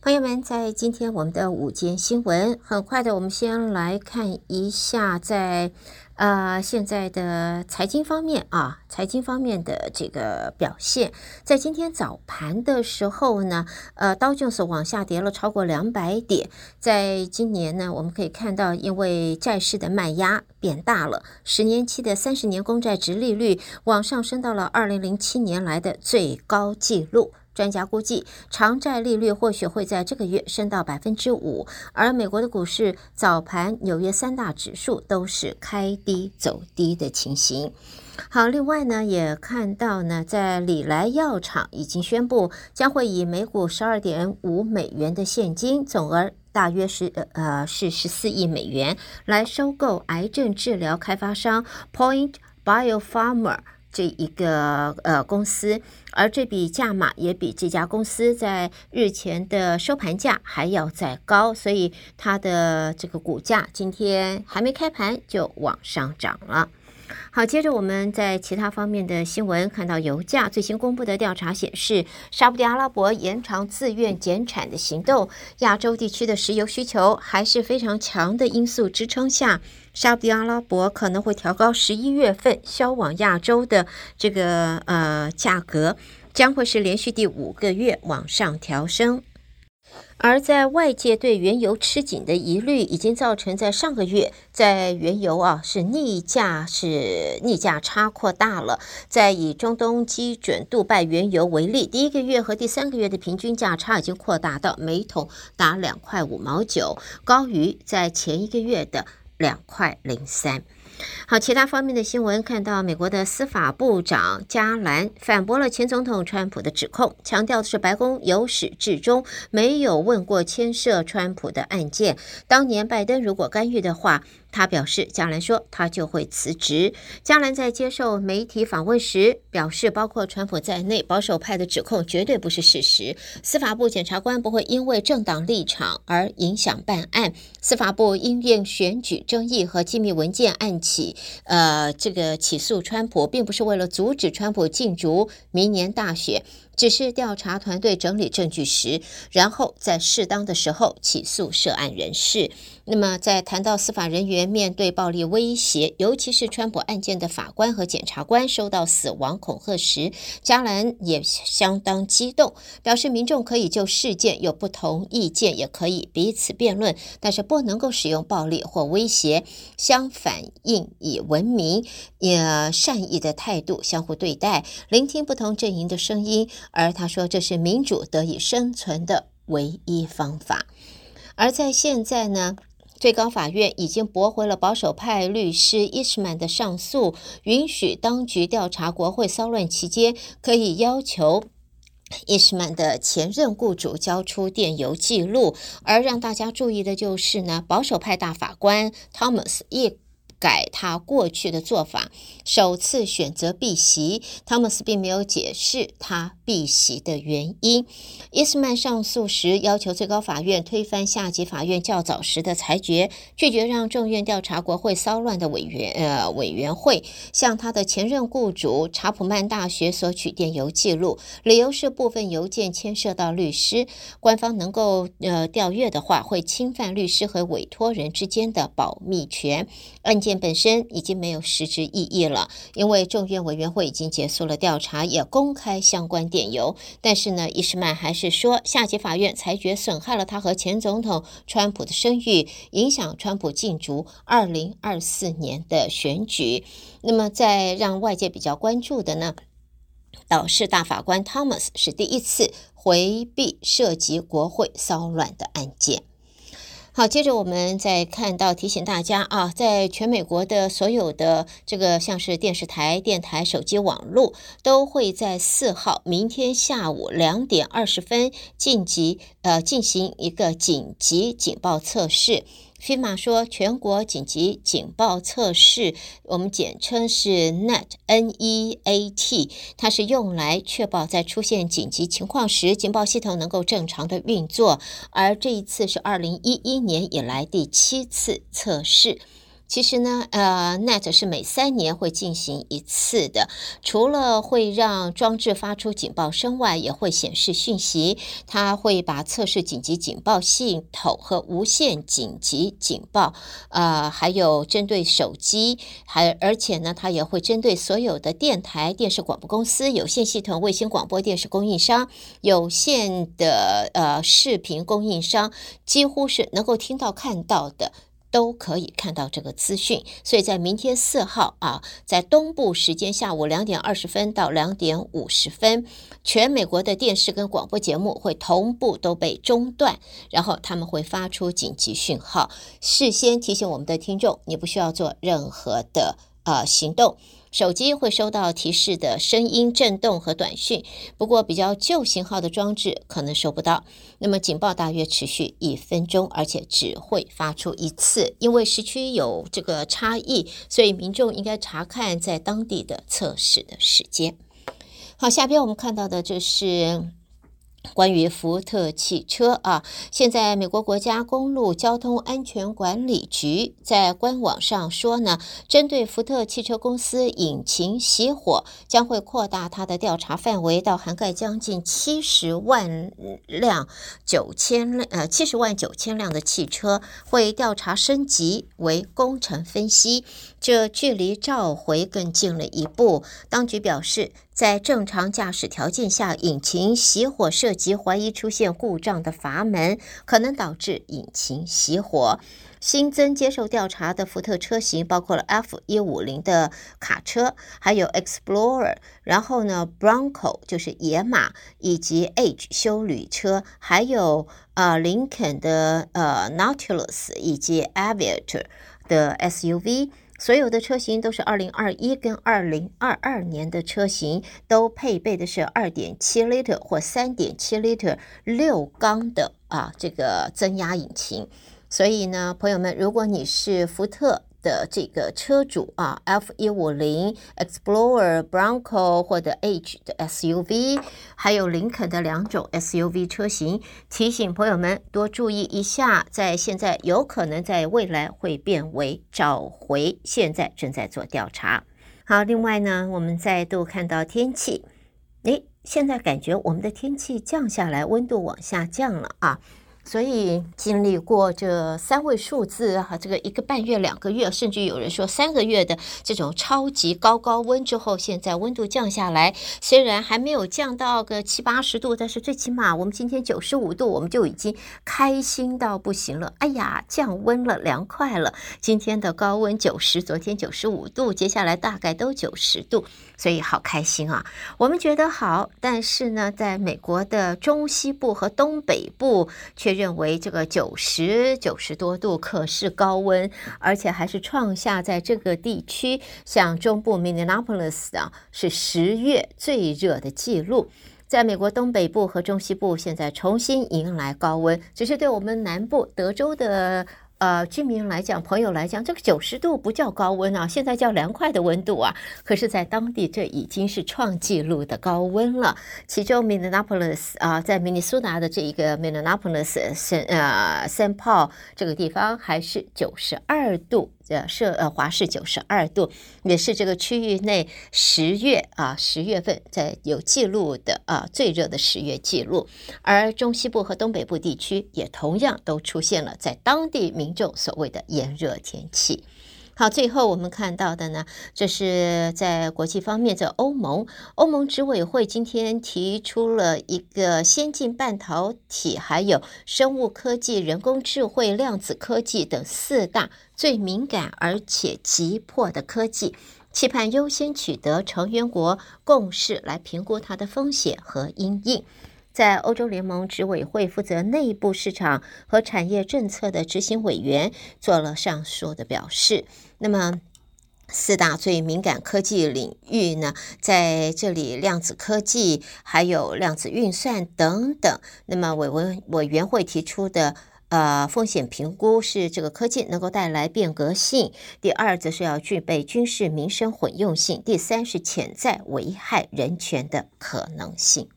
朋友们，在今天我们的午间新闻，很快的，我们先来看一下在呃现在的财经方面啊，财经方面的这个表现。在今天早盘的时候呢，呃，道琼斯往下跌了超过两百点。在今年呢，我们可以看到，因为债市的卖压变大了，十年期的三十年公债殖利率往上升到了二零零七年来的最高纪录。专家估计，长债利率或许会在这个月升到百分之五。而美国的股市早盘，纽约三大指数都是开低走低的情形。好，另外呢，也看到呢，在礼来药厂已经宣布，将会以每股十二点五美元的现金，总额大约是呃是十四亿美元，来收购癌症治疗开发商 Point Biopharma。这一个呃公司，而这笔价码也比这家公司在日前的收盘价还要再高，所以它的这个股价今天还没开盘就往上涨了。好，接着我们在其他方面的新闻看到，油价最新公布的调查显示，沙乌地阿拉伯延长自愿减产的行动，亚洲地区的石油需求还是非常强的因素支撑下，沙乌地阿拉伯可能会调高十一月份销往亚洲的这个呃价格，将会是连续第五个月往上调升。而在外界对原油吃紧的疑虑，已经造成在上个月，在原油啊是逆价是逆价差扩大了。在以中东基准杜拜原油为例，第一个月和第三个月的平均价差已经扩大到每桶达两块五毛九，高于在前一个月的两块零三。好，其他方面的新闻，看到美国的司法部长加兰反驳了前总统川普的指控，强调的是白宫由始至终没有问过牵涉川普的案件。当年拜登如果干预的话。他表示，加兰说他就会辞职。加兰在接受媒体访问时表示，包括川普在内，保守派的指控绝对不是事实。司法部检察官不会因为政党立场而影响办案。司法部因应选举争议和机密文件案起，呃，这个起诉川普，并不是为了阻止川普竞逐明年大选。只是调查团队整理证据时，然后在适当的时候起诉涉案人士。那么，在谈到司法人员面对暴力威胁，尤其是川普案件的法官和检察官收到死亡恐吓时，加兰也相当激动，表示民众可以就事件有不同意见，也可以彼此辩论，但是不能够使用暴力或威胁。相反，应以文明、也善意的态度相互对待，聆听不同阵营的声音。而他说，这是民主得以生存的唯一方法。而在现在呢，最高法院已经驳回了保守派律师伊什曼的上诉，允许当局调查国会骚乱期间可以要求伊什曼的前任雇主交出电邮记录。而让大家注意的就是呢，保守派大法官汤姆斯一。改他过去的做法，首次选择避席。汤姆斯并没有解释他避席的原因。伊斯曼上诉时要求最高法院推翻下级法院较早时的裁决，拒绝让众院调查国会骚乱的委员呃委员会向他的前任雇主查普曼大学索取电邮记录，理由是部分邮件牵涉到律师，官方能够呃调阅的话会侵犯律师和委托人之间的保密权。案件本身已经没有实质意义了，因为众院委员会已经结束了调查，也公开相关电邮。但是呢，伊什曼还是说，下级法院裁决损害了他和前总统川普的声誉，影响川普竞逐二零二四年的选举。那么，在让外界比较关注的呢，倒是大法官汤姆斯是第一次回避涉及国会骚乱的案件。好，接着我们再看到提醒大家啊，在全美国的所有的这个像是电视台、电台、手机网络，都会在四号明天下午两点二十分晋级呃进行一个紧急警报测试。飞马说，全国紧急警报测试，我们简称是 NEAT，它是用来确保在出现紧急情况时，警报系统能够正常的运作。而这一次是二零一一年以来第七次测试。其实呢，呃，NET 是每三年会进行一次的，除了会让装置发出警报声外，也会显示讯息。它会把测试紧急警报系统和无线紧急警报，呃，还有针对手机，还而且呢，它也会针对所有的电台、电视广播公司、有线系统、卫星广播电视供应商、有线的呃视频供应商，几乎是能够听到看到的。都可以看到这个资讯，所以在明天四号啊，在东部时间下午两点二十分到两点五十分，全美国的电视跟广播节目会同步都被中断，然后他们会发出紧急讯号，事先提醒我们的听众，你不需要做任何的呃行动。手机会收到提示的声音震动和短讯，不过比较旧型号的装置可能收不到。那么警报大约持续一分钟，而且只会发出一次，因为时区有这个差异，所以民众应该查看在当地的测试的时间。好，下边我们看到的就是。关于福特汽车啊，现在美国国家公路交通安全管理局在官网上说呢，针对福特汽车公司引擎熄火，将会扩大它的调查范围到涵盖将近七十万辆九千呃七十万九千辆的汽车，会调查升级为工程分析，这距离召回更近了一步。当局表示，在正常驾驶条件下，引擎熄火涉及怀疑出现故障的阀门，可能导致引擎熄火。新增接受调查的福特车型包括了 F 一五零的卡车，还有 Explorer，然后呢 Bronco 就是野马，以及 H 修旅车，还有呃林肯的呃 Nautilus 以及 Aviator 的 SUV。所有的车型都是二零二一跟二零二二年的车型，都配备的是二点七 liter 或三点七 liter 六缸的啊这个增压引擎。所以呢，朋友们，如果你是福特，的这个车主啊，F 一五零 Explorer、Bronco 或者 H 的 SUV，还有林肯的两种 SUV 车型，提醒朋友们多注意一下，在现在有可能在未来会变为召回，现在正在做调查。好，另外呢，我们再度看到天气，诶，现在感觉我们的天气降下来，温度往下降了啊。所以经历过这三位数字哈，这个一个半月、两个月，甚至有人说三个月的这种超级高高温之后，现在温度降下来，虽然还没有降到个七八十度，但是最起码我们今天九十五度，我们就已经开心到不行了。哎呀，降温了，凉快了。今天的高温九十，昨天九十五度，接下来大概都九十度。所以好开心啊！我们觉得好，但是呢，在美国的中西部和东北部却认为这个九十九十多度可是高温，而且还是创下在这个地区，像中部 Minneapolis 啊，是十月最热的记录。在美国东北部和中西部，现在重新迎来高温，只是对我们南部德州的。呃，居民来讲，朋友来讲，这个九十度不叫高温啊，现在叫凉快的温度啊。可是，在当地这已经是创纪录的高温了。其中，Minneapolis 啊，在明尼苏达的这一个 Minneapolis 圣呃 Saint Paul 这个地方还是九十二度。的摄呃华氏九十二度，也是这个区域内十月啊十月份在有记录的啊最热的十月记录，而中西部和东北部地区也同样都出现了在当地民众所谓的炎热天气。好，最后我们看到的呢，这是在国际方面，在欧盟，欧盟执委会今天提出了一个先进半导体、还有生物科技、人工智慧、量子科技等四大最敏感而且急迫的科技，期盼优先取得成员国共识来评估它的风险和因应。在欧洲联盟执委会负责内部市场和产业政策的执行委员做了上述的表示。那么，四大最敏感科技领域呢，在这里，量子科技还有量子运算等等。那么，委文委员会提出的呃风险评估是，这个科技能够带来变革性；第二，则是要具备军事民生混用性；第三是潜在危害人权的可能性。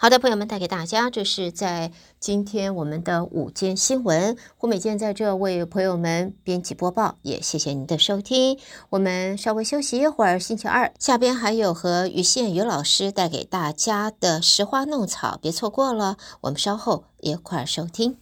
好的，朋友们，带给大家，这是在今天我们的午间新闻。胡美健在这为朋友们编辑播报，也谢谢您的收听。我们稍微休息一会儿，星期二下边还有和于宪于老师带给大家的拾花弄草，别错过了。我们稍后一块儿收听。